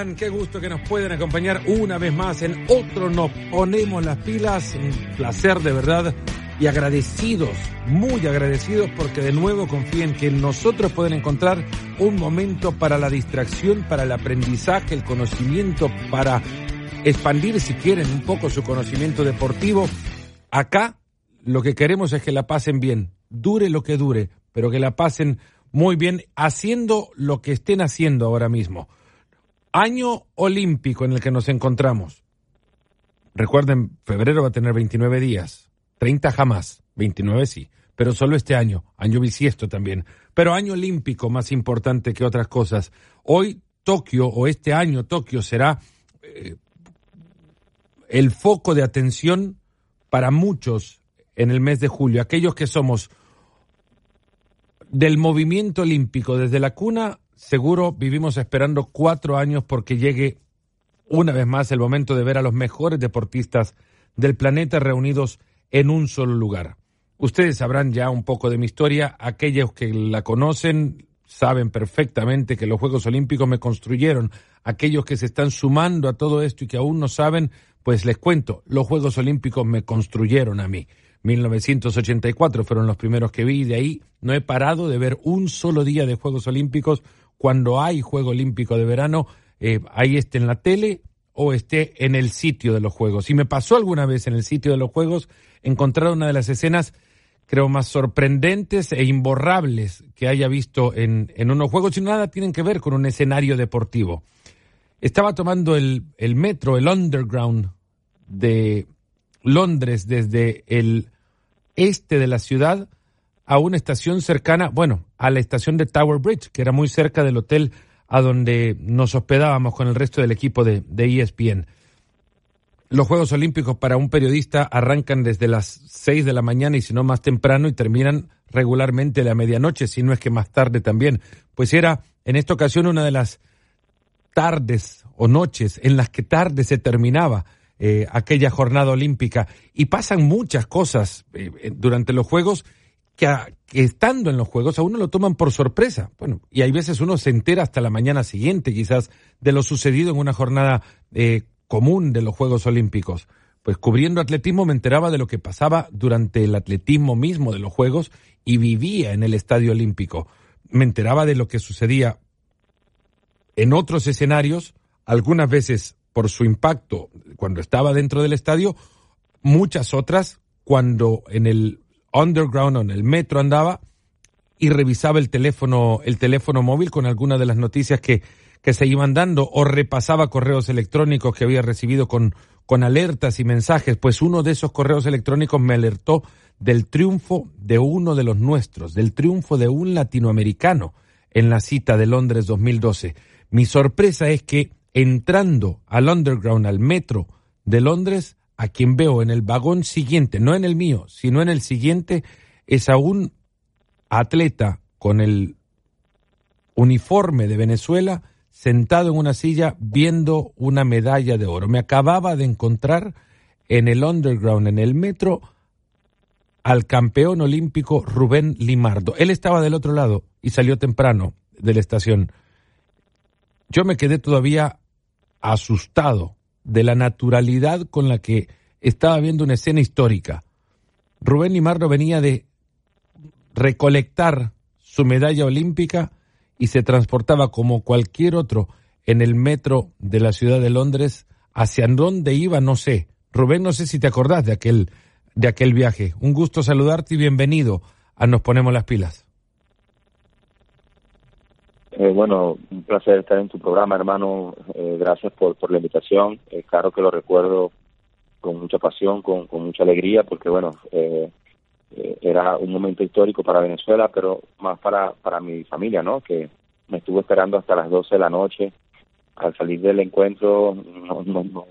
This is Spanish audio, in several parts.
Qué gusto que nos pueden acompañar una vez más en otro Nos Ponemos las Pilas. Un placer de verdad y agradecidos, muy agradecidos porque de nuevo confíen que nosotros pueden encontrar un momento para la distracción, para el aprendizaje, el conocimiento, para expandir si quieren un poco su conocimiento deportivo. Acá lo que queremos es que la pasen bien, dure lo que dure, pero que la pasen muy bien haciendo lo que estén haciendo ahora mismo. Año olímpico en el que nos encontramos. Recuerden, febrero va a tener 29 días, 30 jamás, 29 sí, pero solo este año, año bisiesto también. Pero año olímpico más importante que otras cosas. Hoy Tokio, o este año Tokio, será eh, el foco de atención para muchos en el mes de julio. Aquellos que somos del movimiento olímpico desde la cuna seguro vivimos esperando cuatro años porque llegue una vez más el momento de ver a los mejores deportistas del planeta reunidos en un solo lugar. Ustedes sabrán ya un poco de mi historia, aquellos que la conocen saben perfectamente que los Juegos Olímpicos me construyeron, aquellos que se están sumando a todo esto y que aún no saben, pues les cuento, los Juegos Olímpicos me construyeron a mí. 1984 fueron los primeros que vi y de ahí no he parado de ver un solo día de Juegos Olímpicos cuando hay Juego Olímpico de verano, eh, ahí esté en la tele o esté en el sitio de los Juegos. Y me pasó alguna vez en el sitio de los Juegos encontrar una de las escenas, creo, más sorprendentes e imborrables que haya visto en, en unos Juegos, y nada tienen que ver con un escenario deportivo. Estaba tomando el, el metro, el underground de Londres desde el este de la ciudad a una estación cercana, bueno, a la estación de Tower Bridge, que era muy cerca del hotel a donde nos hospedábamos con el resto del equipo de, de ESPN. Los Juegos Olímpicos para un periodista arrancan desde las 6 de la mañana y si no más temprano y terminan regularmente a la medianoche, si no es que más tarde también. Pues era en esta ocasión una de las tardes o noches en las que tarde se terminaba eh, aquella jornada olímpica y pasan muchas cosas eh, durante los Juegos que, estando en los juegos a uno lo toman por sorpresa. Bueno, y hay veces uno se entera hasta la mañana siguiente, quizás, de lo sucedido en una jornada eh, común de los Juegos Olímpicos. Pues cubriendo atletismo me enteraba de lo que pasaba durante el atletismo mismo de los Juegos y vivía en el Estadio Olímpico. Me enteraba de lo que sucedía en otros escenarios, algunas veces por su impacto cuando estaba dentro del estadio, muchas otras cuando en el underground o en el metro andaba y revisaba el teléfono, el teléfono móvil con algunas de las noticias que, que se iban dando o repasaba correos electrónicos que había recibido con, con alertas y mensajes, pues uno de esos correos electrónicos me alertó del triunfo de uno de los nuestros, del triunfo de un latinoamericano en la cita de Londres 2012. Mi sorpresa es que entrando al underground, al metro de Londres, a quien veo en el vagón siguiente, no en el mío, sino en el siguiente, es a un atleta con el uniforme de Venezuela sentado en una silla viendo una medalla de oro. Me acababa de encontrar en el underground, en el metro, al campeón olímpico Rubén Limardo. Él estaba del otro lado y salió temprano de la estación. Yo me quedé todavía asustado de la naturalidad con la que estaba viendo una escena histórica. Rubén Limardo venía de recolectar su medalla olímpica y se transportaba como cualquier otro en el metro de la ciudad de Londres. ¿Hacia dónde iba? No sé. Rubén, no sé si te acordás de aquel, de aquel viaje. Un gusto saludarte y bienvenido a Nos Ponemos las Pilas. Eh, bueno, un placer estar en tu programa, hermano. Eh, gracias por, por la invitación. Eh, claro que lo recuerdo con mucha pasión, con, con mucha alegría, porque bueno, era un momento histórico para Venezuela, pero más para, para mi familia, ¿no? Que me estuvo esperando hasta las 12 de la noche. Al salir del encuentro no, no, no,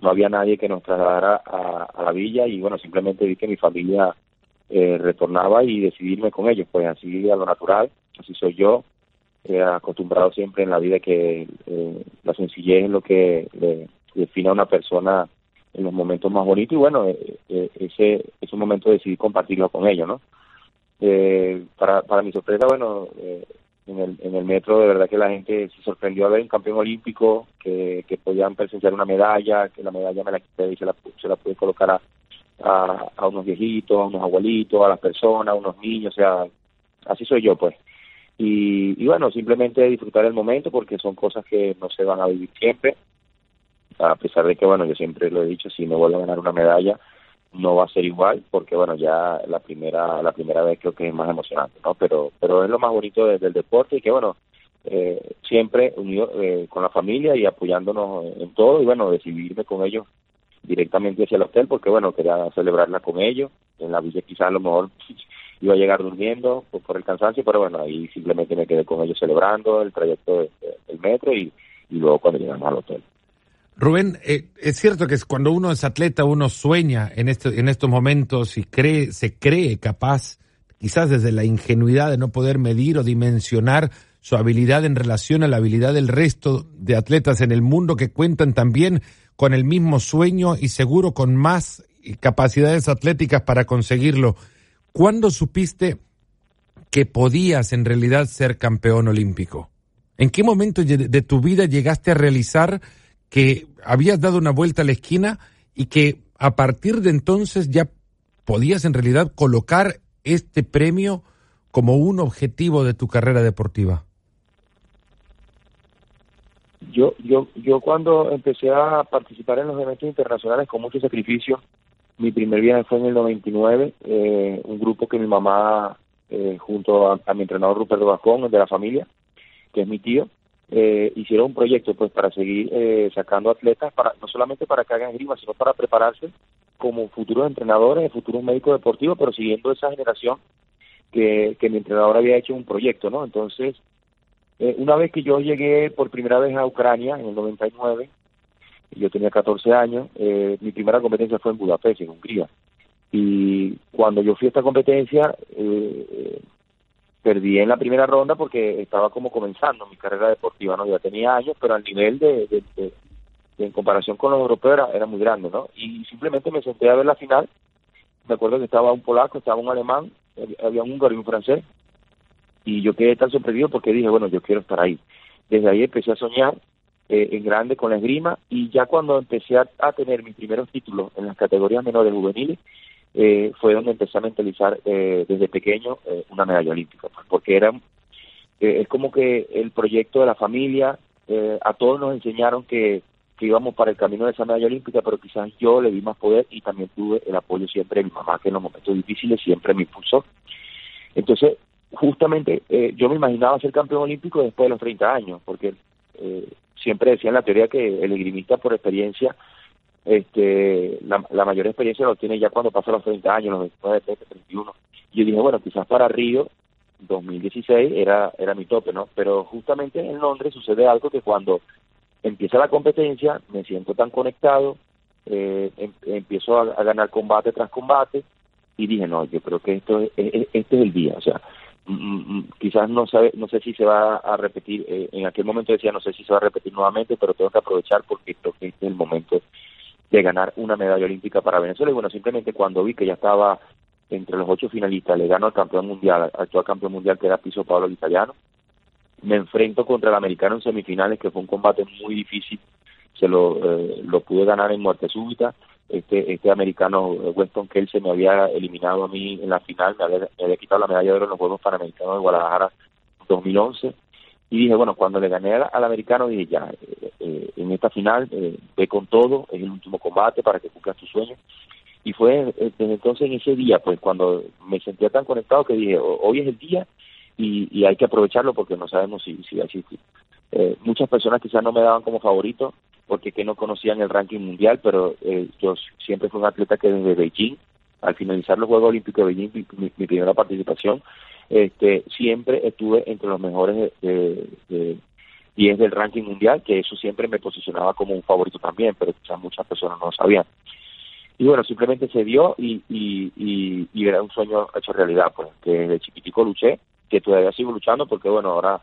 no había nadie que nos trasladara a, a, la villa y bueno, simplemente vi que mi familia retornaba y decidirme con ellos, pues así a lo natural, así soy yo, he acostumbrado siempre en la vida que eh, la sencillez es lo que le define a una persona en los momentos más bonitos y bueno, eh, eh, ese ese momento decidí compartirlo con ellos, ¿no? Eh, para, para mi sorpresa, bueno, en el, en el metro de verdad que la gente se sorprendió a ver un campeón olímpico que, que podían presenciar una medalla, que la medalla me la quité y se la, se la pude colocar a, a, unos viejitos, a unos abuelitos, a las personas, a unos niños, o sea, así soy yo pues. Y, bueno, simplemente disfrutar el momento porque son cosas que no se van a vivir siempre, a pesar de que bueno, yo siempre lo he dicho, si me vuelvo a ganar una medalla, no va a ser igual porque bueno ya la primera la primera vez creo que es más emocionante no pero pero es lo más bonito del deporte y que bueno eh, siempre unido eh, con la familia y apoyándonos en todo y bueno decidirme con ellos directamente hacia el hotel porque bueno quería celebrarla con ellos. En la villa quizás a lo mejor iba a llegar durmiendo por, el cansancio pero bueno ahí simplemente me quedé con ellos celebrando el trayecto del metro y, y luego cuando llegamos al hotel Rubén, eh, es cierto que cuando uno es atleta uno sueña en, este, en estos momentos y cree, se cree capaz, quizás desde la ingenuidad de no poder medir o dimensionar su habilidad en relación a la habilidad del resto de atletas en el mundo que cuentan también con el mismo sueño y seguro con más capacidades atléticas para conseguirlo. ¿Cuándo supiste que podías en realidad ser campeón olímpico? ¿En qué momento de tu vida llegaste a realizar que habías dado una vuelta a la esquina y que a partir de entonces ya podías en realidad colocar este premio como un objetivo de tu carrera deportiva? Yo, yo, yo cuando empecé a participar en los eventos internacionales con mucho sacrificio, mi primer viaje fue en el 99, eh, un grupo que mi mamá, eh, junto a, mi entrenador Ruperto Vascón, de la familia, que es mi tío, eh, hicieron un proyecto pues para seguir eh, sacando atletas para no solamente para que hagan esgrima sino para prepararse como futuros entrenadores futuros médicos deportivos pero siguiendo esa generación que, que mi entrenador había hecho un proyecto no entonces eh, una vez que yo llegué por primera vez a Ucrania en el 99 yo tenía 14 años eh, mi primera competencia fue en Budapest en Hungría y cuando yo fui a esta competencia eh, perdí en la primera ronda porque estaba como comenzando mi carrera deportiva, ¿no? Ya tenía años, pero al nivel de, en comparación con los europeos era, muy grande, ¿no? Y simplemente me senté a ver la final. Me acuerdo que estaba un polaco, estaba un alemán, había un húngaro y un francés. Y yo quedé tan sorprendido porque dije, bueno, yo quiero estar ahí. Desde ahí empecé a soñar eh, en grande con la esgrima y ya cuando empecé a, tener mis primeros títulos en las categorías menores juveniles, eh, fue donde empecé a mentalizar eh, desde pequeño eh, una medalla olímpica, pues, porque era es como que el proyecto de la familia, a todos nos enseñaron que, que íbamos para el camino de esa medalla olímpica, pero quizás yo le di más poder y también tuve el apoyo siempre de mi mamá, que en los momentos difíciles siempre me impulsó. Entonces, justamente yo me imaginaba ser campeón olímpico después de los 30 años, porque siempre decía en la teoría que el esgrimista por experiencia este la, mayor experiencia lo tiene ya cuando pasa los 30 años, los 29, 30, 31. Y yo dije, bueno, quizás para Río 2016 era, era mi tope, ¿no? Pero justamente en Londres sucede algo que cuando empieza la competencia me siento tan conectado, eh, em, empiezo a, ganar combate tras combate y dije, no, yo creo que esto es, este es el día, o sea, quizás no sabe, no sé si se va a repetir, eh, en aquel momento decía, no sé si se va a repetir nuevamente, pero tengo que aprovechar porque creo que es el momento de ganar una medalla olímpica para Venezuela. Y bueno, simplemente cuando vi que ya estaba entre los ocho finalistas, le gano al campeón mundial, al actual campeón mundial que era Piso Pablo el italiano. Me enfrento contra el americano en semifinales, que fue un combate muy difícil. Se lo, eh, lo pude ganar en muerte súbita. Este, este americano, eh, Weston se me había eliminado a mí en la final, me había, quitado la medalla de oro en los Juegos Panamericanos de Guadalajara 2011 y dije, bueno, cuando le gané al, americano, dije, ya, eh, eh, en esta final, eh, ve con todo, es el último combate para que cumplas tus sueños. Y fue desde entonces, en ese día, pues cuando me sentía tan conectado que dije, hoy es el día y, y hay que aprovecharlo porque no sabemos si, si va a existir. muchas personas quizás no me daban como favorito porque que no conocían el ranking mundial, pero yo siempre fui un atleta que desde Beijing, al finalizar los Juegos Olímpicos de Beijing, mi primera participación, este, siempre estuve entre los mejores de, de, 10 del ranking mundial, que eso siempre me posicionaba como un favorito también, pero muchas personas no lo sabían. Y bueno, simplemente se dio y, y, y, era un sueño hecho realidad, pues, que de chiquitico luché, que todavía sigo luchando porque bueno, ahora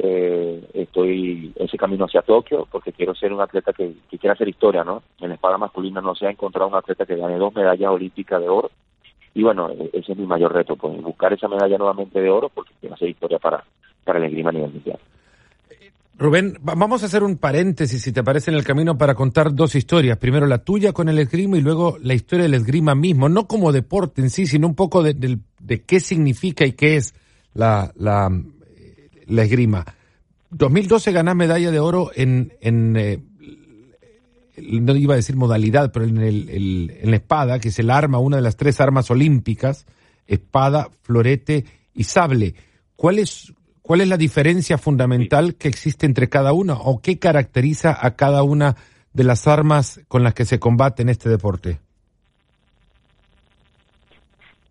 eh, estoy ese camino hacia Tokio porque quiero ser un atleta que, que quiera hacer historia, ¿no? En la espada masculina no se ha encontrado un atleta que gane dos medallas olímpicas de oro y bueno, e-, ese es mi mayor reto, pues buscar esa medalla nuevamente de oro porque quiero hacer historia para, para la esgrima a nivel mundial. Rubén, vamos a hacer un paréntesis, si te parece, en el camino para contar dos historias. Primero la tuya con el esgrima y luego la historia del esgrima mismo, no como deporte en sí, sino un poco de, qué significa y qué es la, la esgrima. 2012 ganás medalla de oro en, en eh, no iba a decir modalidad, pero en, el, en la espada, que es el arma, una de las tres armas olímpicas, espada, florete y sable. ¿Cuál es, cuál es la diferencia fundamental que existe entre cada una o qué caracteriza a cada una de las armas con las que se combate en este deporte?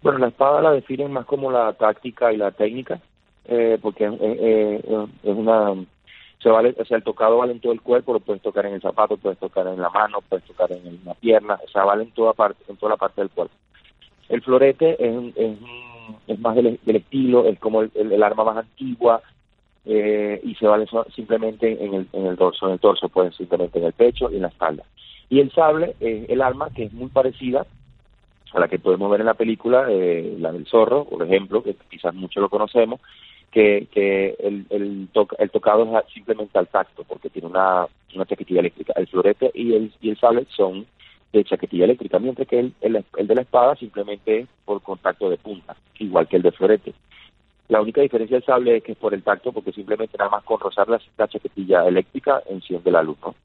Bueno, la espada la definen más como la táctica y la técnica, eh, porque es una se vale, o sea, el tocado vale en todo el cuerpo, lo puedes tocar en el zapato, puedes tocar en la mano, puedes tocar en la pierna, o sea, vale en toda parte, en toda la parte del cuerpo. El florete es, es, es más del, estilo, es como el, arma más antigua eh, y se vale simplemente en el, en el dorso, en el torso, pueden simplemente en el pecho y en la espalda. Y el sable es el arma que es muy parecida a la que podemos ver en la película, eh, la del zorro, por ejemplo, que quizás muchos lo conocemos, que, que el, el, tocado es simplemente al tacto, porque tiene una, una chaquetilla eléctrica. El florete y el, y el sable son de chaquetilla eléctrica, mientras que el, el, de la espada simplemente es por contacto de punta, igual que el de florete. La única diferencia del sable es que es por el tacto, porque simplemente nada más con rozar la, chaquetilla eléctrica enciende la luz, ¿no?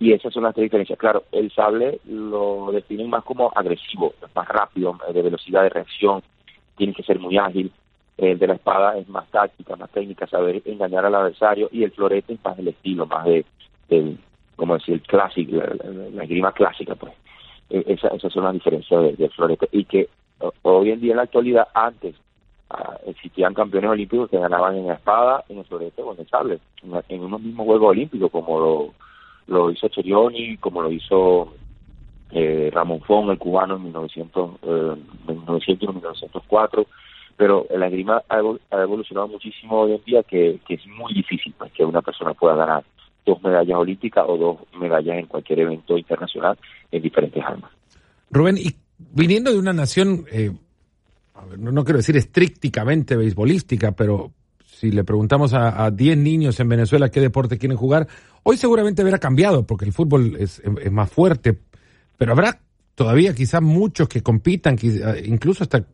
Y esas son las tres diferencias. Claro, el sable lo definen más como agresivo, más rápido, de velocidad de reacción, tiene que ser muy ágil. El de la espada es más táctica, más técnica, saber engañar al adversario. Y el florete es más del estilo, más de, como decir, el clásico, la, esgrima clásica, pues. E, esa, esas son las diferencias del florete. Y que hoy en día, en la actualidad, antes ah, existían campeones olímpicos que ganaban en la espada, en el florete o en el sable, en, unos mismos Juegos Olímpicos, como lo, lo hizo Cherioni, como lo hizo eh, Ramón Fon, el cubano, en 1900, eh, 1900 y 1904 pero la esgrima ha, evolucionado muchísimo hoy en día que, es muy difícil pues, que una persona pueda ganar dos medallas olímpicas o dos medallas en cualquier evento internacional en diferentes armas. Rubén, y viniendo de una nación, eh, no, quiero decir estrictamente beisbolística, pero si le preguntamos a 10 niños en Venezuela qué deporte quieren jugar, hoy seguramente habrá cambiado porque el fútbol es, es más fuerte, pero habrá todavía quizás muchos que compitan, incluso hasta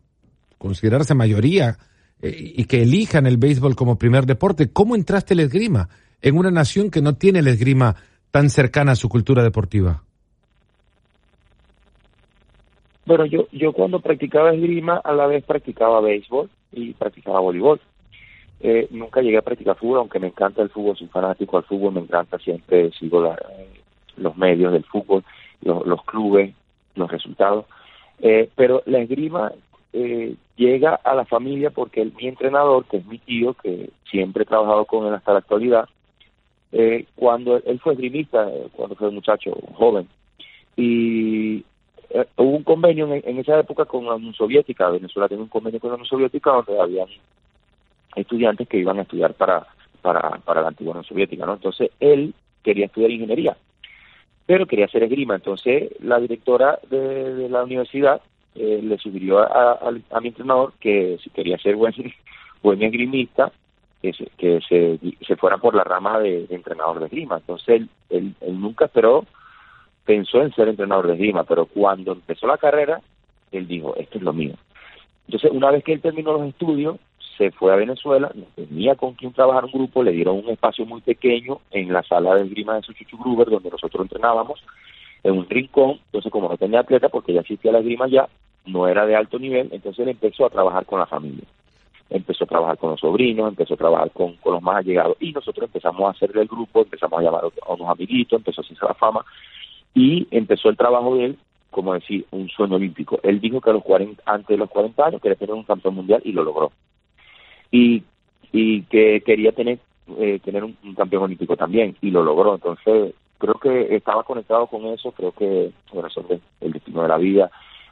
considerarse mayoría eh, y que elijan el béisbol como primer deporte. ¿Cómo entraste el esgrima en una nación que no tiene el esgrima tan cercana a su cultura deportiva? Bueno, yo, yo cuando practicaba esgrima a la vez practicaba béisbol y practicaba voleibol. Eh, nunca llegué a practicar fútbol, aunque me encanta el fútbol, soy fanático del fútbol, me encanta, siempre sigo la, los medios del fútbol, los, clubes, los resultados. Eh, pero la esgrima eh, llega a la familia porque mi entrenador, que es mi tío, que siempre he trabajado con él hasta la actualidad, eh, cuando él fue esgrimista, eh, cuando fue muchacho joven, y eh, hubo un convenio en, esa época con la Unión Soviética, Venezuela tiene un convenio con la Unión Soviética donde había estudiantes que iban a estudiar para, para, para la antigua Unión Soviética, ¿no? Entonces él quería estudiar ingeniería, pero quería hacer esgrima, entonces la directora de la universidad eh, le sugirió a, mi entrenador que si quería ser buen, buen esgrimista, que, se, que se, se fuera por la rama de, entrenador de esgrima. Entonces él, él, nunca esperó, pensó en ser entrenador de esgrima, pero cuando empezó la carrera, él dijo, esto es lo mío. Entonces, una vez que él terminó los estudios, se fue a Venezuela, tenía con quien trabajar un grupo, le dieron un espacio muy pequeño en la sala de esgrima de Suchuchu Gruber, donde nosotros entrenábamos, en un rincón, entonces como no tenía atleta, porque ya existía la esgrima ya, no era de alto nivel, entonces él empezó a trabajar con la familia. Empezó a trabajar con los sobrinos, empezó a trabajar con, los más allegados y nosotros empezamos a hacer el grupo, empezamos a llamar a unos amiguitos, empezó a hacerse la fama y empezó el trabajo de él, como decir, un sueño olímpico. Él dijo que a los 40, antes de los 40 años quería tener un campeón mundial y lo logró. Y, y que quería tener, eh, tener un, campeón olímpico también y lo logró. Entonces, creo que estaba conectado con eso, creo que, bueno, es el destino de la vida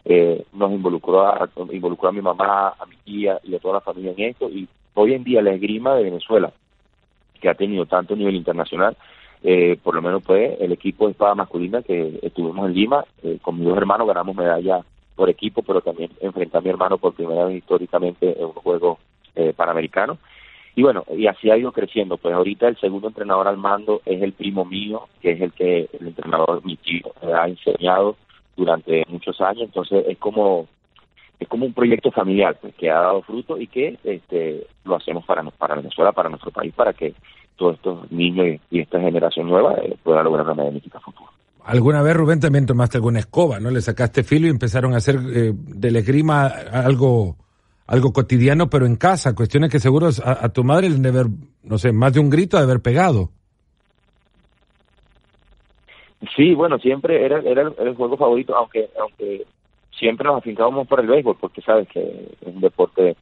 eh, nos involucró a, involucró a mi mamá, a mi tía y a toda la familia en esto. Y hoy en día la esgrima de Venezuela, que ha tenido tanto nivel internacional, eh, por lo menos fue el equipo de espada masculina que estuvimos en Lima, eh, con mis dos hermanos ganamos medalla por equipo, pero también enfrenté a mi hermano por primera vez históricamente en un juego eh, panamericano. Y bueno, y así ha ido creciendo. Pues ahorita el segundo entrenador al mando es el primo mío, que es el que el entrenador mi tío ha enseñado durante muchos años. Entonces es como es como un proyecto familiar pues, que ha dado fruto y que este lo hacemos para para Venezuela, para nuestro país, para que todos estos niños y, esta generación nueva eh, puedan lograr una medalla futuro. Alguna vez, Rubén, también tomaste alguna escoba, ¿no? Le sacaste filo y empezaron a hacer eh, del esgrima algo algo cotidiano, pero en casa, cuestiones que seguro a, tu madre de haber, no sé, más de un grito de haber pegado. Sí, bueno, siempre era, era, el juego favorito, aunque aunque siempre nos afincábamos por el béisbol, porque sabes que es un deporte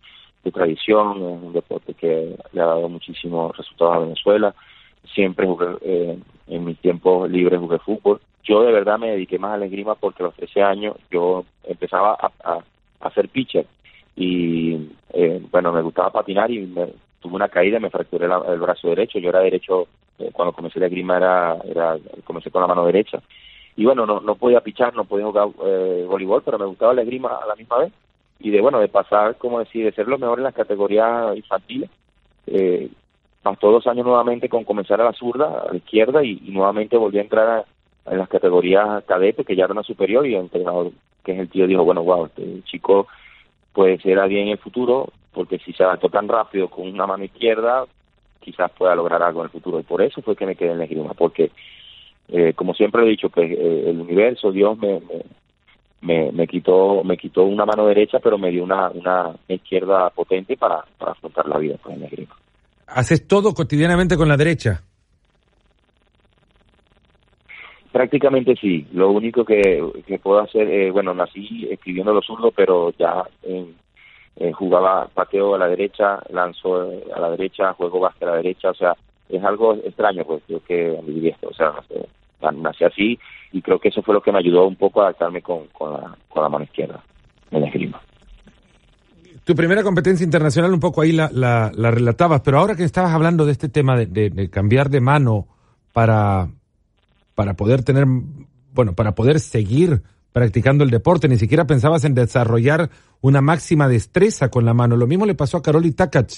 de tradición, es un deporte que le ha dado muchísimos resultados a Venezuela. Siempre jugué, eh, en mis tiempos libres jugué fútbol. Yo de verdad me dediqué más a la esgrima porque a los 13 años yo empezaba a, a, a ser pitcher y eh, bueno, me gustaba patinar y me, tuve una caída, me fracturé el brazo derecho, yo era derecho, eh, cuando comencé la grima era, era, comencé con la mano derecha. Y bueno, no, no podía pichar, no podía jugar eh, voleibol, pero me gustaba la grima a la misma vez. Y de bueno, de pasar, como decir, de ser lo mejor en las categorías infantiles, eh, pasó dos años nuevamente con comenzar a la zurda, a la izquierda y, nuevamente volví a entrar en las categorías cadetes, que ya era una superior y el entrenador, que es el tío, dijo, bueno, wow, este chico pues será bien en el futuro, porque si se adaptó tan rápido con una mano izquierda, quizás pueda lograr algo en el futuro. Y por eso fue que me quedé en la esgrima, porque eh, como siempre he dicho, pues eh, el universo, Dios me, me, me, quitó me quitó una mano derecha, pero me dio una, una izquierda potente para, para afrontar la vida pues, en la esgrima. ¿Haces todo cotidianamente con la derecha? Prácticamente sí. Lo único que, puedo hacer, eh, bueno, nací escribiendo los zurdos, pero ya eh, jugaba pateo a la derecha, lanzo a la derecha, juego básquet a la derecha, o sea, es algo extraño, pues yo que viví esto, o sea, nací así y creo que eso fue lo que me ayudó un poco a adaptarme con, con, la, con la mano izquierda en la esgrima. Tu primera competencia internacional un poco ahí la, la, relatabas, pero ahora que estabas hablando de este tema de cambiar de mano para, para poder tener, bueno, para poder seguir practicando el deporte, ni siquiera pensabas en desarrollar una máxima destreza con la mano. Lo mismo le pasó a Karoli Takac.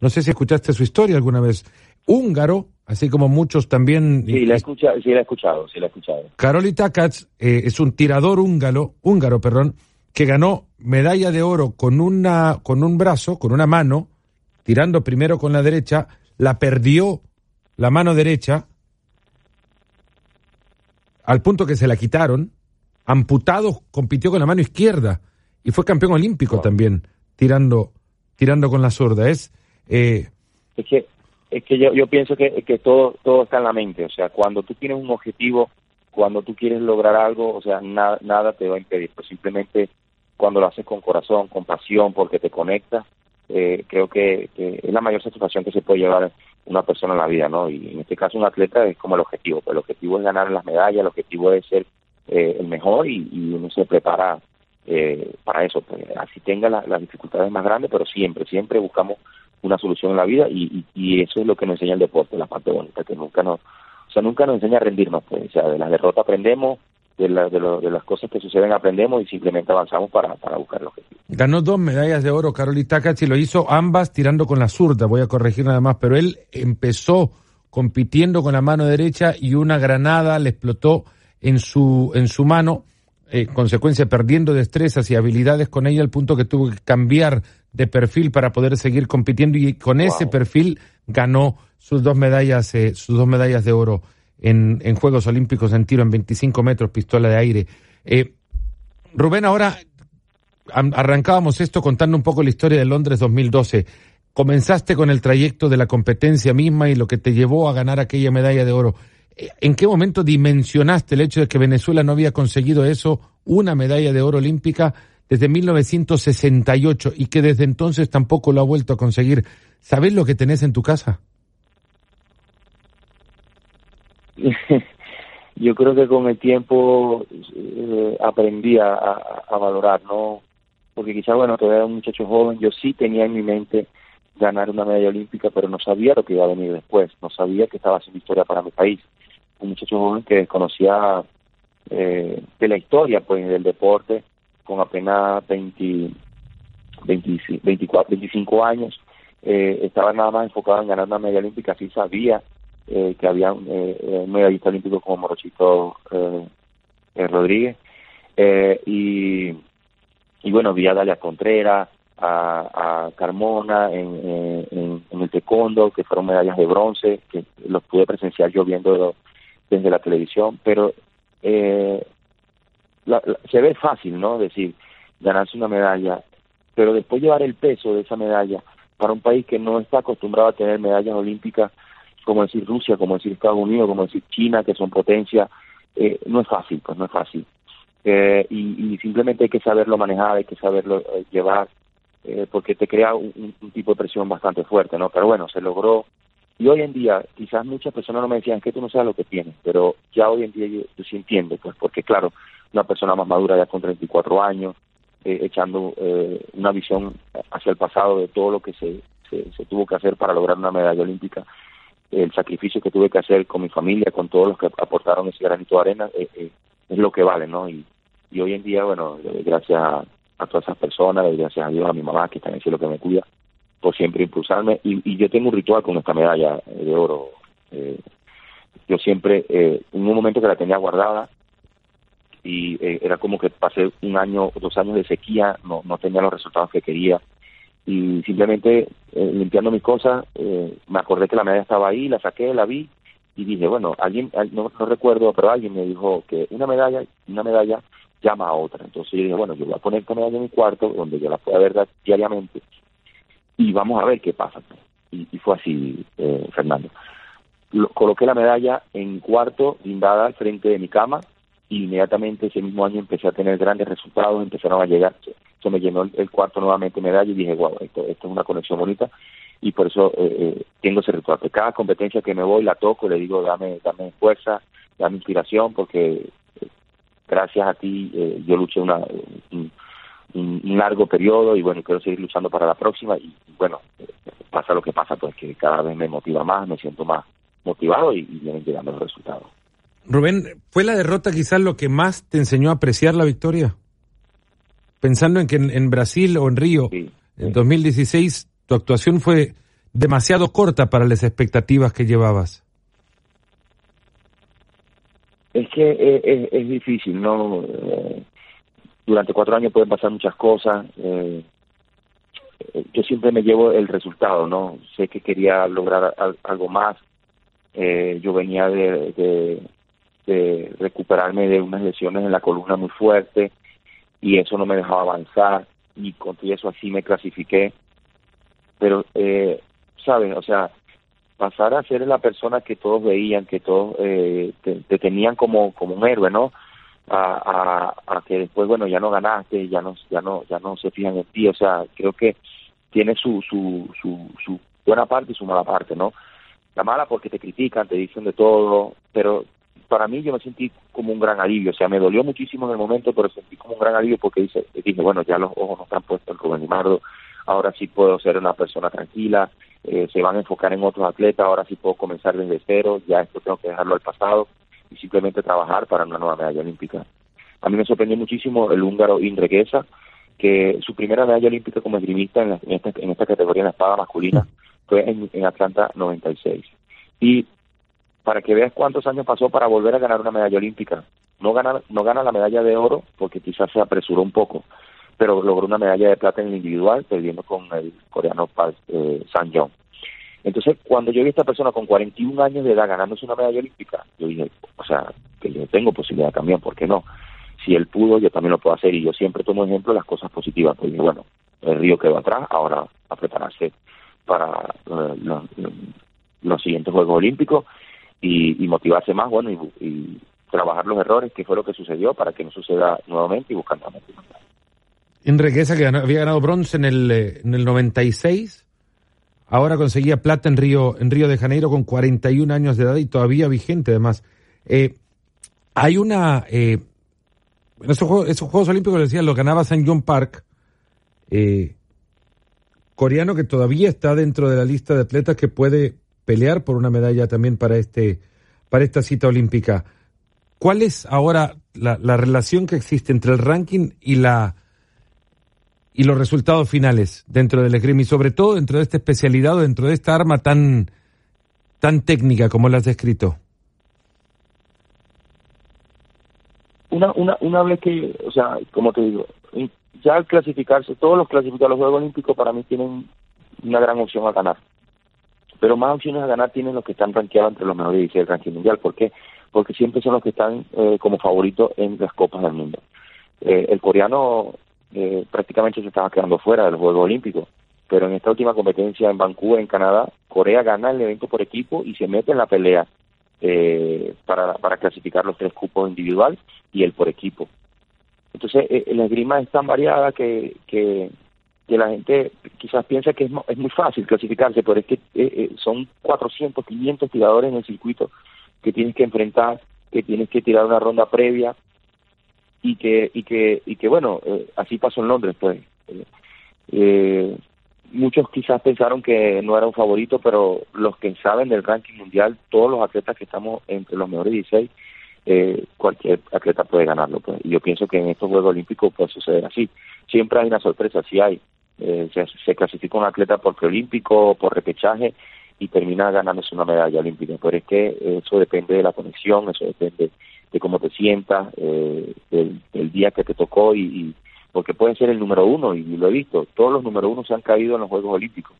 No sé si escuchaste su historia alguna vez. Húngaro, así como muchos también. Sí, la he escuchado, sí la he escuchado, sí la he escuchado. Karoli Takac eh, es un tirador húngaro, húngaro, perdón, que ganó medalla de oro con una, con un brazo, con una mano, tirando primero con la derecha, la perdió la mano derecha al punto que se la quitaron. Amputado compitió con la mano izquierda y fue campeón olímpico también, tirando, tirando con la zurda. Es, eh... es que, es que yo, yo pienso que, que todo, todo está en la mente. O sea, cuando tú tienes un objetivo, cuando tú quieres lograr algo, o sea, nada, nada te va a impedir. Pues simplemente cuando lo haces con corazón, con pasión, porque te conectas, eh, creo que, es la mayor satisfacción que se puede llevar una persona en la vida, ¿no? Y en este caso un atleta es como el objetivo, pues el objetivo es ganar las medallas, el objetivo es ser eh, el mejor y, uno se prepara eh, para eso, pues así tenga las dificultades más grandes, pero siempre, siempre buscamos una solución en la vida y, eso es lo que nos enseña el deporte, la parte bonita, que nunca nos, o sea, nunca nos enseña a rendirnos, pues, o sea, de las derrotas aprendemos, de, de, las cosas que suceden aprendemos y simplemente avanzamos para, para buscar el objetivo. Ganó dos medallas de oro Caroli Takac y lo hizo ambas tirando con la zurda, voy a corregir nada más, pero él empezó compitiendo con la mano derecha y una granada le explotó en su, en su mano, en eh, consecuencia perdiendo destrezas y habilidades con ella al punto que tuvo que cambiar de perfil para poder seguir compitiendo y con ese perfil ganó sus dos medallas, eh, sus dos medallas de oro en, en, Juegos Olímpicos en tiro en 25 metros, pistola de aire. Eh, Rubén, ahora arrancábamos esto contando un poco la historia de Londres 2012. Comenzaste con el trayecto de la competencia misma y lo que te llevó a ganar aquella medalla de oro. Eh, ¿En qué momento dimensionaste el hecho de que Venezuela no había conseguido eso, una medalla de oro olímpica, desde 1968 y que desde entonces tampoco lo ha vuelto a conseguir? ¿Sabes lo que tenés en tu casa? yo creo que con el tiempo eh, aprendí a, valorar, ¿no? Porque quizás, bueno, todavía era un muchacho joven, yo sí tenía en mi mente ganar una medalla olímpica, pero no sabía lo que iba a venir después, no sabía que estaba haciendo historia para mi país. Un muchacho joven que desconocía eh, de la historia, pues, del deporte, con apenas 20, 24, 25 años, eh, estaba nada más enfocado en ganar una medalla olímpica, sí sabía eh, que había un medallista olímpico como Morochito Rodríguez, y, y bueno, vi a Dalia Contreras, a, Carmona en, en, el taekwondo, que fueron medallas de bronce, que los pude presenciar yo viendo desde la televisión, pero eh, se ve fácil, ¿no? Decir, ganarse una medalla, pero después llevar el peso de esa medalla para un país que no está acostumbrado a tener medallas olímpicas, como decir Rusia, como decir Estados Unidos, como decir China, que son potencias, eh, no es fácil, pues no es fácil. Eh, y, simplemente hay que saberlo manejar, hay que saberlo eh, llevar, eh, porque te crea un, tipo de presión bastante fuerte, ¿no? Pero bueno, se logró. Y hoy en día, quizás muchas personas no me decían, que tú no sabes lo que tienes, pero ya hoy en día yo, sí entiendo, pues porque claro, una persona más madura ya con 34 años, eh, echando eh, una visión hacia el pasado de todo lo que se, se, tuvo que hacer para lograr una medalla olímpica, el sacrificio que tuve que hacer con mi familia, con todos los que aportaron ese granito de arena, es lo que vale, ¿no? Y, hoy en día, bueno, gracias a, todas esas personas, gracias a Dios, a mi mamá que está en el cielo que me cuida, por siempre impulsarme. Y, yo tengo un ritual con esta medalla de oro. Eh, yo siempre, eh, en un momento que la tenía guardada, y eh, era como que pasé un año, dos años de sequía, no, no tenía los resultados que quería. Y simplemente limpiando mis cosas, me acordé que la medalla estaba ahí, la saqué, la vi y dije, bueno, alguien, no, no recuerdo, pero alguien me dijo que una medalla, una medalla llama a otra. Entonces yo dije, bueno, yo voy a poner esta medalla en mi cuarto, donde yo la pueda ver diariamente, y vamos a ver qué pasa. Y, fue así, eh, Fernando. coloqué la medalla en cuarto, blindada al frente de mi cama, y inmediatamente ese mismo año empecé a tener grandes resultados, empezaron a llegar, se me llenó el, cuarto nuevamente medalla y dije, wow, esto, esto es una conexión bonita y por eso eh, eh, tengo ese ritual. cada competencia que me voy la toco, le digo, dame, dame fuerza, dame inspiración, porque gracias a ti eh, yo luché una, un, largo periodo y bueno, quiero seguir luchando para la próxima y bueno, pasa lo que pasa, pues que cada vez me motiva más, me siento más motivado y, y vienen llegando los resultados. Rubén, ¿fue la derrota quizás lo que más te enseñó a apreciar la victoria? Pensando en que en, Brasil o en Río, en 2016, tu actuación fue demasiado corta para las expectativas que llevabas. Es que es, difícil, ¿no? Eh, durante cuatro años pueden pasar muchas cosas. Eh, yo siempre me llevo el resultado, ¿no? Sé que quería lograr algo más. Eh, yo venía de, de, recuperarme de unas lesiones en la columna muy fuerte y eso no me dejaba avanzar y con todo eso así me clasifiqué. Pero, eh, ¿saben? O sea, pasar a ser la persona que todos veían, que todos eh, te, tenían como, como un héroe, ¿no? A, a, que después, bueno, ya no ganaste, ya no, ya no, ya no se fijan en ti, o sea, creo que tiene su, su, su, su buena parte y su mala parte, ¿no? La mala porque te critican, te dicen de todo, pero para mí yo me sentí como un gran alivio, o sea, me dolió muchísimo en el momento, pero sentí como un gran alivio porque dice, dije, bueno, ya los ojos no están puestos en Rubén Limardo, ahora sí puedo ser una persona tranquila, eh, se van a enfocar en otros atletas, ahora sí puedo comenzar desde cero, ya esto tengo que dejarlo al pasado y simplemente trabajar para una nueva medalla olímpica. A mí me sorprendió muchísimo el húngaro Indreguesa, que su primera medalla olímpica como esgrimista en, esta, en esta categoría en la espada masculina fue en, en Atlanta 96. Y para que veas cuántos años pasó para volver a ganar una medalla olímpica. No gana, no gana la medalla de oro porque quizás se apresuró un poco, pero logró una medalla de plata en el individual, perdiendo con el coreano eh, San Jong. Entonces, cuando yo vi a esta persona con 41 años de edad ganándose una medalla olímpica, yo dije, o sea, que yo tengo posibilidad también, ¿por qué no? Si él pudo, yo también lo puedo hacer. Y yo siempre tomo ejemplo de las cosas positivas. Pues bueno, el río quedó atrás, ahora a prepararse para eh, los, siguientes Juegos Olímpicos y, motivarse más, bueno, y, trabajar los errores, que fue lo que sucedió, para que no suceda nuevamente y buscar nuevamente. Enriqueza que había ganado bronce en el, eh, en el 96, ahora conseguía plata en Río, en Río de Janeiro con 41 años de edad y todavía vigente además. Eh, hay una... Eh, esos, juegos, esos Juegos Olímpicos, decía, lo ganaba San John Park, eh, coreano que todavía está dentro de la lista de atletas que puede pelear por una medalla también para, este, para esta cita olímpica. ¿Cuál es ahora la, la relación que existe entre el ranking y la y los resultados finales dentro del esgrima y sobre todo dentro de esta especialidad dentro de esta arma tan, tan técnica como la has descrito? Una, una, una vez que, o sea, como te digo, ya al clasificarse, todos los clasificados a los Juegos Olímpicos para mí tienen una gran opción a ganar. Pero más opciones a ganar tienen los que están rankeados entre los mejores 16 del ranking mundial. ¿Por qué? Porque siempre son los que están eh, como favoritos en las Copas del Mundo. Eh, el coreano eh, prácticamente se estaba quedando fuera de los Juegos Olímpicos. Pero en esta última competencia en Vancouver, en Canadá, Corea gana el evento por equipo y se mete en la pelea eh, para, para clasificar los tres cupos individual y el por equipo. Entonces, eh, la esgrima es tan variada que, que, que, la gente quizás piensa que es, muy fácil clasificarse, pero es que eh, son 400, 500 tiradores en el circuito que tienes que enfrentar, que tienes que tirar una ronda previa, y que y que y que bueno eh, así pasó en Londres pues. Eh, muchos quizás pensaron que no era un favorito pero los que saben del ranking mundial todos los atletas que estamos entre los mejores 16 eh, cualquier atleta puede ganarlo pues. Y yo pienso que en estos Juegos Olímpicos puede suceder así. Siempre hay una sorpresa sí hay. Eh, se, se clasifica un atleta por preolímpico por repechaje y termina ganándose una medalla olímpica. Pero es que eso depende de la conexión eso depende de cómo te sientas, eh, del, día que te tocó y, porque puede ser el número uno y lo he visto, todos los número uno se han caído en los Juegos Olímpicos,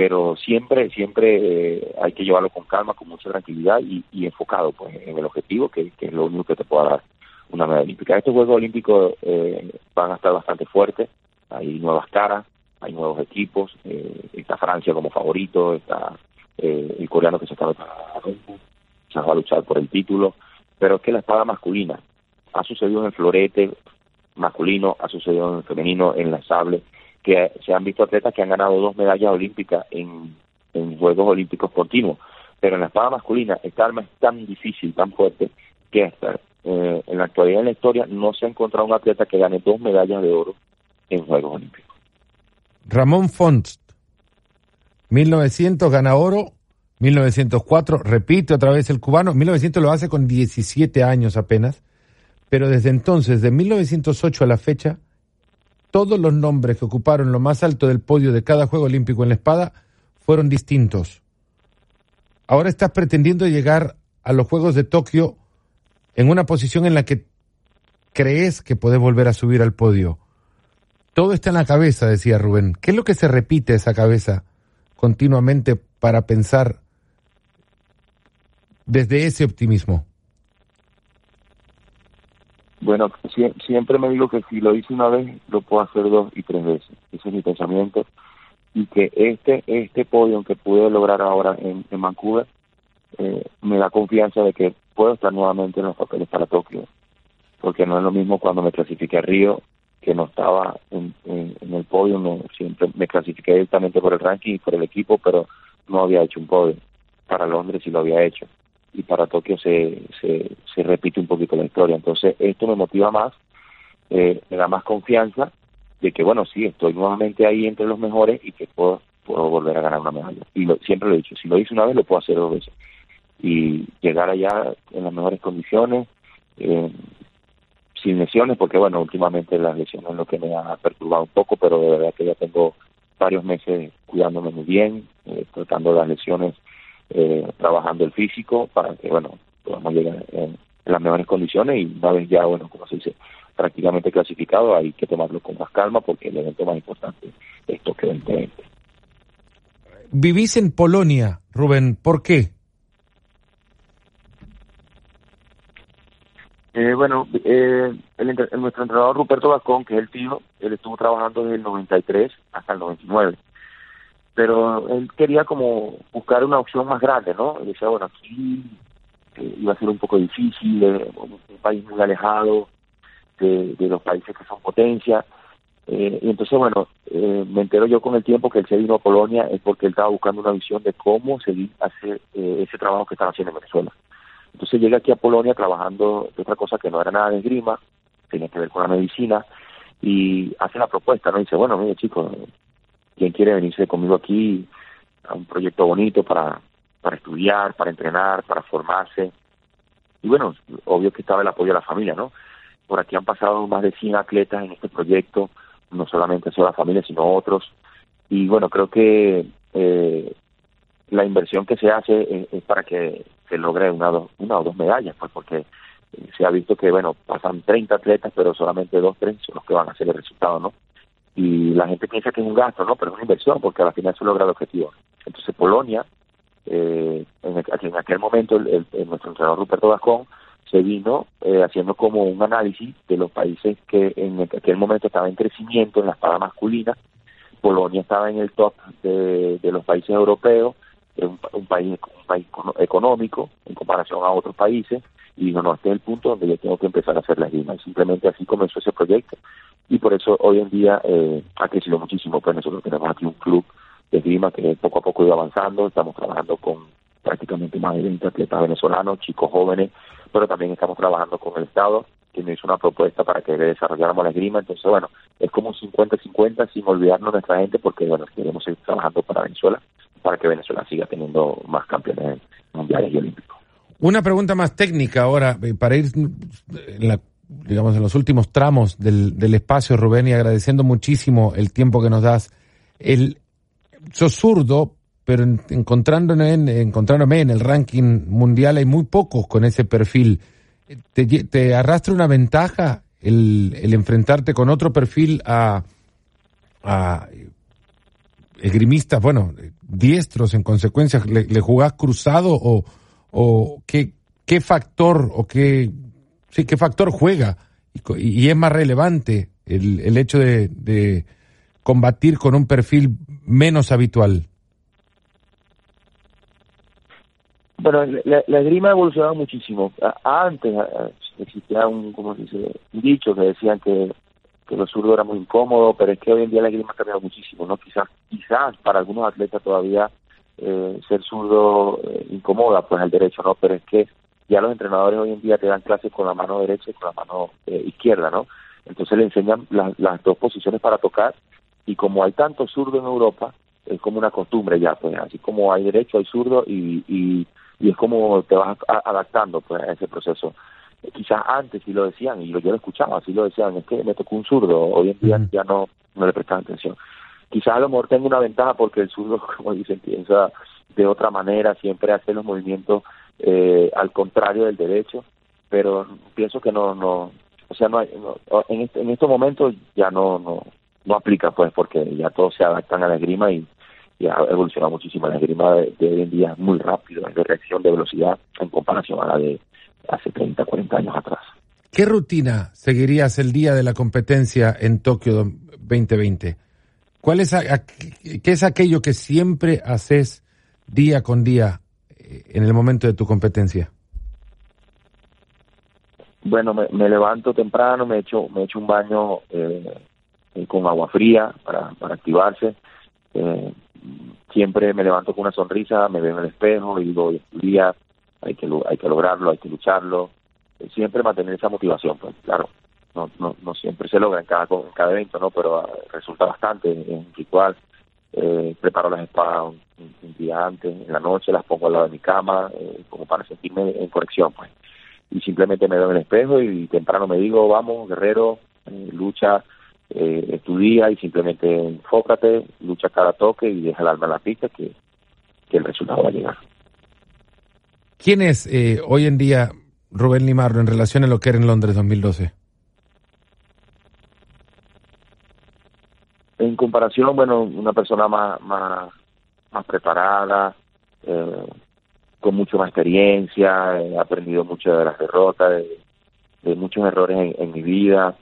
pero siempre, siempre eh, hay que llevarlo con calma, con mucha tranquilidad y, enfocado pues en el objetivo que, es lo único que te pueda dar una medalla olímpica. Estos Juegos Olímpicos eh, van a estar bastante fuertes, hay nuevas caras, hay nuevos equipos, eh, está Francia como favorito, está el coreano que se está se va a luchar por el título, pero es que la espada masculina ha sucedido en el florete masculino, ha sucedido en el femenino, en la sable, que se han visto atletas que han ganado dos medallas olímpicas en, Juegos Olímpicos continuos, pero en la espada masculina esta arma es tan difícil, tan fuerte, que hasta eh, en la actualidad en la historia no se ha encontrado un atleta que gane dos medallas de oro en Juegos Olímpicos. Ramón Font, 1900 gana oro, 1904, repite otra vez el cubano, 1900 lo hace con 17 años apenas, pero desde entonces, de 1908 a la fecha, todos los nombres que ocuparon lo más alto del podio de cada Juego Olímpico en la espada fueron distintos. Ahora estás pretendiendo llegar a los Juegos de Tokio en una posición en la que crees que puedes volver a subir al podio. Todo está en la cabeza, decía Rubén. ¿Qué es lo que se repite esa cabeza continuamente para pensar desde ese optimismo? Bueno, siempre me digo que si lo hice una vez, lo puedo hacer dos y tres veces. Ese es mi pensamiento. Y que este este podio que pude lograr ahora en, Vancouver eh, me da confianza de que puedo estar nuevamente en los papeles para Tokio. Porque no es lo mismo cuando me clasifiqué a Río, que no estaba en, el podio. No, siempre me clasifiqué directamente por el ranking y por el equipo, pero no había hecho un podio. Para Londres sí lo había hecho y para Tokio se, se, se repite un poquito la historia. Entonces, esto me motiva más, eh, me da más confianza de que, bueno, sí, estoy nuevamente ahí entre los mejores y que puedo, puedo volver a ganar una medalla. Y siempre lo he dicho, si lo hice una vez, lo puedo hacer dos veces. Y llegar allá en las mejores condiciones, eh, sin lesiones, porque, bueno, últimamente las lesiones es lo que me ha perturbado un poco, pero de verdad que ya tengo varios meses cuidándome muy bien, eh, tratando las lesiones eh, trabajando el físico para que, bueno, podamos llegar en, las mejores condiciones y una vez ya, bueno, como se dice, prácticamente clasificado, hay que tomarlo con más calma porque el evento más importante es Tokio 2020. Vivís en Polonia, Rubén, ¿por qué? Eh, bueno, eh, el, nuestro entrenador Ruperto Vascón, que es el tío, él estuvo trabajando desde el 93 hasta el 99 pero él quería como buscar una opción más grande, ¿no? Y decía, bueno, aquí eh, iba a ser un poco difícil, eh, un, país muy alejado de, los países que son potencia. Eh, y entonces, bueno, me entero yo con el tiempo que él se vino a Polonia es porque él estaba buscando una visión de cómo seguir hacer ese trabajo que estaba haciendo en Venezuela. Entonces llega aquí a Polonia trabajando de otra cosa que no era nada de esgrima, tenía que ver con la medicina, y hace la propuesta, ¿no? dice, bueno, mire chicos, quien quiere venirse conmigo aquí a un proyecto bonito para, para estudiar, para entrenar, para formarse. Y bueno, obvio que estaba el apoyo de la familia, ¿no? Por aquí han pasado más de 100 atletas en este proyecto, no solamente hacia la familia, sino otros. Y bueno, creo que eh, la inversión que se hace es, para que se logre una, una o dos medallas, pues porque se ha visto que, bueno, pasan 30 atletas, pero solamente dos, tres son los que van a hacer el resultado, ¿no? Y la gente piensa que es un gasto, ¿no? Pero es una inversión porque al final se logra el objetivo. Entonces Polonia, eh, en, en, aquel momento el, nuestro entrenador Ruperto Gascón se vino eh, haciendo como un análisis de los países que en aquel momento estaban en crecimiento en la espada masculina. Polonia estaba en el top de, los países europeos, un, un, país, un país económico en comparación a otros países, y dijo, no, este es el punto donde yo tengo que empezar a hacer la esgrima. Y simplemente así comenzó ese proyecto. Y por eso hoy en día eh, ha crecido muchísimo. Pues nosotros tenemos aquí un club de esgrima que poco a poco iba avanzando. Estamos trabajando con prácticamente más de 20 atletas venezolanos, chicos jóvenes, pero también estamos trabajando con el Estado, que nos hizo una propuesta para que desarrolláramos la esgrima. Entonces, bueno, es como un 50-50 sin olvidarnos de nuestra gente, porque, bueno, queremos seguir trabajando para Venezuela, para que Venezuela siga teniendo más campeones mundiales y olímpicos. Una pregunta más técnica ahora, eh, para ir en la, digamos, en los últimos tramos del, del espacio, Rubén, y agradeciendo muchísimo el tiempo que nos das. El, sos zurdo, pero encontrándome en, encontrándome en el ranking mundial hay muy pocos con ese perfil. ¿Te, arrastra una ventaja el, enfrentarte con otro perfil a, a esgrimistas, bueno, diestros en consecuencia? ¿Le, jugás cruzado o, o qué, qué factor o qué, sí, qué factor juega? Y, es más relevante el, el hecho de, de combatir con un perfil menos habitual. Bueno, la, la esgrima ha evolucionado muchísimo. Antes existía un, como dice, un dicho que decían que, que lo zurdo era muy incómodo, pero es que hoy en día la esgrima ha cambiado muchísimo, ¿no? Quizás, quizás para algunos atletas todavía eh, ser zurdo eh, incomoda, pues el derecho, ¿no? Pero es que ya los entrenadores hoy en día te dan clases con la mano derecha y con la mano eh, izquierda, ¿no? Entonces le enseñan las dos posiciones para tocar y como hay tanto zurdo en Europa, es como una costumbre ya, pues así como hay derecho, hay zurdo y, y y es como te vas adaptando pues a ese proceso. Quizás antes sí lo decían y yo, lo escuchaba así lo decían es que me tocó un zurdo hoy en día ya no no le prestan atención quizás a lo mejor tengo una ventaja porque el zurdo como dicen piensa de otra manera siempre hace los movimientos eh, al contrario del derecho pero pienso que no no o sea no, hay, en este, en estos momentos ya no no no aplica pues porque ya todos se adaptan a la esgrima y y ha evolucionado muchísimo. La esgrima de, hoy en día es muy rápido, de reacción de velocidad en comparación a la de hace 30, 40 años atrás. ¿Qué rutina seguirías el día de la competencia en Tokio 2020? ¿Cuál es, qué es aquello que siempre haces día con día en el momento de tu competencia? Bueno, me, levanto temprano, me echo, me echo un baño eh, con agua fría para, para activarse. Eh, siempre me levanto con una sonrisa, me veo en el espejo y digo, día hay que, hay que lograrlo, hay que lucharlo, eh, siempre mantener esa motivación, pues claro, no, no, no siempre se logra en cada, en cada evento, ¿no? pero ah, resulta bastante en ritual. Eh, preparo las espadas un, día antes, en la noche las pongo al lado de mi cama, eh, como para sentirme en conexión, pues. Y simplemente me veo en el espejo y temprano me digo, vamos, guerrero, lucha, eh, estudia y simplemente enfócate, lucha cada toque y deja el alma en la pista que, el resultado va a llegar. ¿Quién es eh, hoy en día Rubén Limarro en relación a lo que era en Londres 2012? En comparación, bueno, una persona más, más, más preparada, eh, con mucho más experiencia, he aprendido mucho de las derrotas, de, muchos errores en mi vida,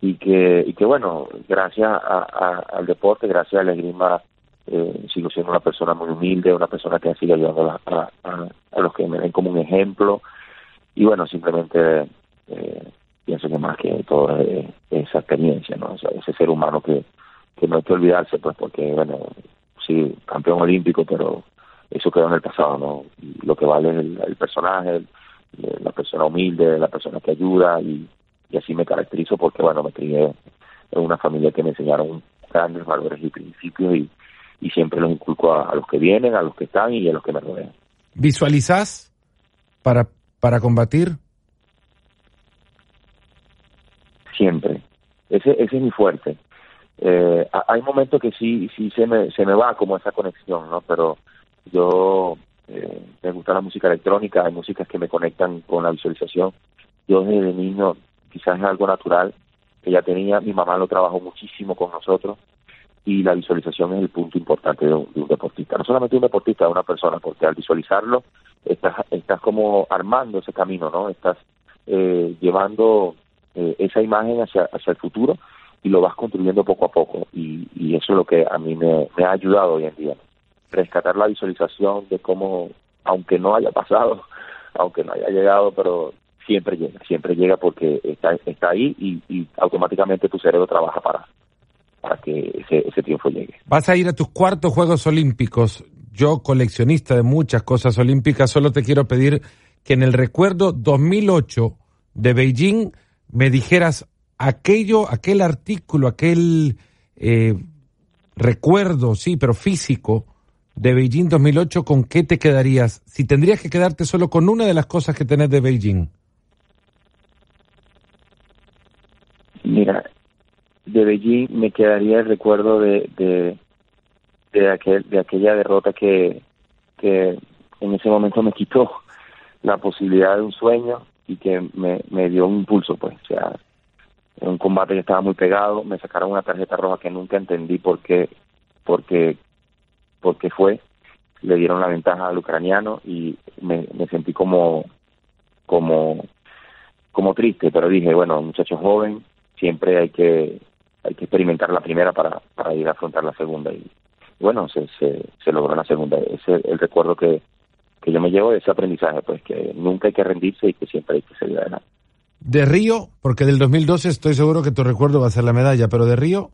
y que, y que bueno, gracias a, al deporte, gracias a la esgrima, eh, sigo siendo una persona muy humilde, una persona que sigue ayudando a, a, los que me ven como un ejemplo y bueno, simplemente eh, pienso que más que todo es esa experiencia, ¿no? ese ser humano que, que no hay que olvidarse, pues porque, bueno, sí, campeón olímpico, pero eso quedó en el pasado, ¿no? lo que vale es el, el personaje, la persona humilde, la persona que ayuda y y así me caracterizo porque, bueno, me crié en una familia que me enseñaron grandes valores y principios y, y siempre los inculco a, los que vienen, a los que están y a los que me rodean. ¿Visualizás para, para combatir? Siempre. Ese, ese es mi fuerte. Eh, hay momentos que sí, sí se me, se me va como esa conexión, ¿no? Pero yo eh, me gusta la música electrónica, hay músicas que me conectan con la visualización. Yo desde niño, quizás es algo natural que ya tenía, mi mamá lo trabajó muchísimo con nosotros y la visualización es el punto importante de un, deportista. No solamente un deportista, de una persona, porque al visualizarlo estás, estás como armando ese camino, ¿no? Estás eh, llevando eh, esa imagen hacia, hacia el futuro y lo vas construyendo poco a poco y, y eso es lo que a mí me, ha ayudado hoy en día. Rescatar la visualización de cómo, aunque no haya pasado, aunque no haya llegado, pero siempre llega, siempre llega porque está, está ahí y, automáticamente tu cerebro trabaja para, para que ese, ese triunfo llegue. Vas a ir a tus cuartos Juegos Olímpicos. Yo, coleccionista de muchas cosas olímpicas, solo te quiero pedir que en el recuerdo 2008 de Beijing me dijeras aquello, aquel artículo, aquel eh, recuerdo, sí, pero físico de Beijing 2008, ¿con qué te quedarías? Si tendrías que quedarte solo con una de las cosas que tenés de Beijing. Mira, de Beijing me quedaría el recuerdo de, de, aquel, de aquella derrota que, que en ese momento me quitó la posibilidad de un sueño y que me, me dio un impulso, pues, o sea, en un combate que estaba muy pegado, me sacaron una tarjeta roja que nunca entendí por qué, porque, porque fue, le dieron la ventaja al ucraniano y me, me sentí como, como, como triste, pero dije, bueno, muchacho joven, siempre hay que, hay que experimentar la primera para, para ir a afrontar la segunda y bueno, se, se, se logró la segunda, ese es el recuerdo que, que yo me llevo de ese aprendizaje, pues que nunca hay que rendirse y que siempre hay que seguir adelante. De Río, porque del 2012 estoy seguro que tu recuerdo va a ser la medalla, pero de Río.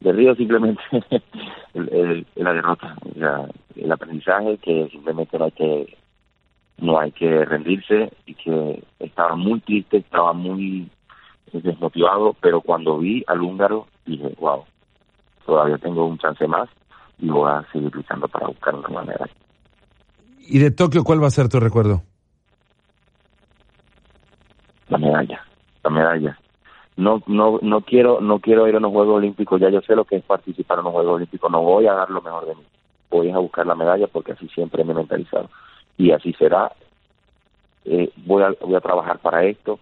De Río simplemente la derrota, el aprendizaje que simplemente no hay que no hay que rendirse y que estaba muy triste, estaba muy desmotivado, pero cuando vi al húngaro dije, wow, todavía tengo un chance más y voy a seguir luchando para buscar una manera. ¿Y de Tokio cuál va a ser tu recuerdo? La medalla, la medalla. No, no, no quiero, no quiero ir a los Juegos Olímpicos. Ya yo sé lo que es participar en los Juegos Olímpicos. No voy a dar lo mejor de mí. Voy a buscar la medalla porque así siempre me he mentalizado y así será. Eh, voy a voy a trabajar para esto.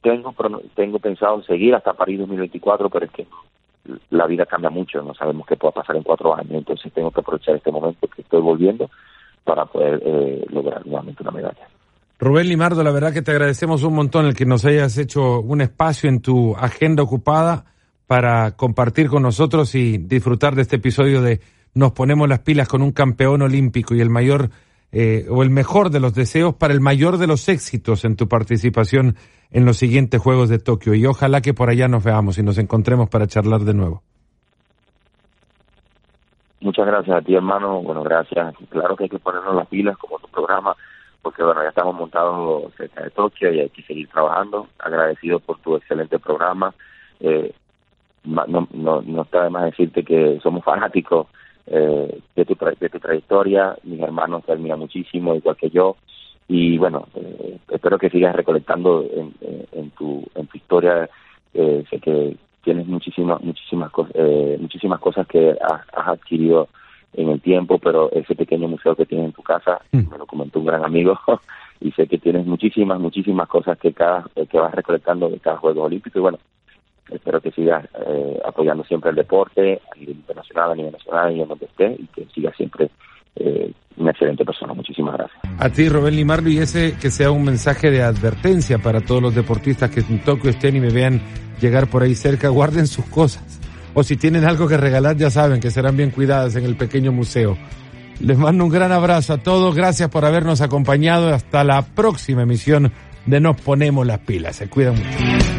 Tengo tengo pensado seguir hasta París 2024, pero es que la vida cambia mucho. No sabemos qué pueda pasar en cuatro años. Entonces tengo que aprovechar este momento que estoy volviendo para poder eh, lograr nuevamente una medalla. Rubén Limardo, la verdad que te agradecemos un montón el que nos hayas hecho un espacio en tu agenda ocupada para compartir con nosotros y disfrutar de este episodio de Nos ponemos las pilas con un campeón olímpico y el mayor eh, o el mejor de los deseos para el mayor de los éxitos en tu participación en los siguientes Juegos de Tokio y ojalá que por allá nos veamos y nos encontremos para charlar de nuevo. Muchas gracias a ti, hermano. Bueno, gracias. Claro que hay que ponernos las pilas como tu programa, porque bueno, ya estamos montados cerca de Tokio y hay que seguir trabajando. Agradecido por tu excelente programa. Eh, no, no, no está de más decirte que somos fanáticos eh, de, tu de tu trayectoria. Mis hermanos te admiran muchísimo, igual que yo. Y bueno, eh, espero que sigas recolectando en, en, tu, en tu historia. Eh, sé que tienes muchísimas muchísimas cosas eh, muchísimas cosas que has, adquirido en el tiempo pero ese pequeño museo que tienes en tu casa mm. me lo comentó un gran amigo y sé que tienes muchísimas muchísimas cosas que cada que vas recolectando de cada juego olímpico y bueno espero que sigas eh, apoyando siempre el deporte a nivel internacional a nivel nacional y en donde esté y que sigas siempre eh, una excelente persona. Muchísimas gracias. A ti, Rubén Limarlo, y ese que sea un mensaje de advertencia para todos los deportistas que en Tokio estén y me vean llegar por ahí cerca, guarden sus cosas. O si tienen algo que regalar, ya saben que serán bien cuidadas en el pequeño museo. Les mando un gran abrazo a todos, gracias por habernos acompañado. Hasta la próxima emisión de Nos Ponemos las Pilas. Se cuidan mucho.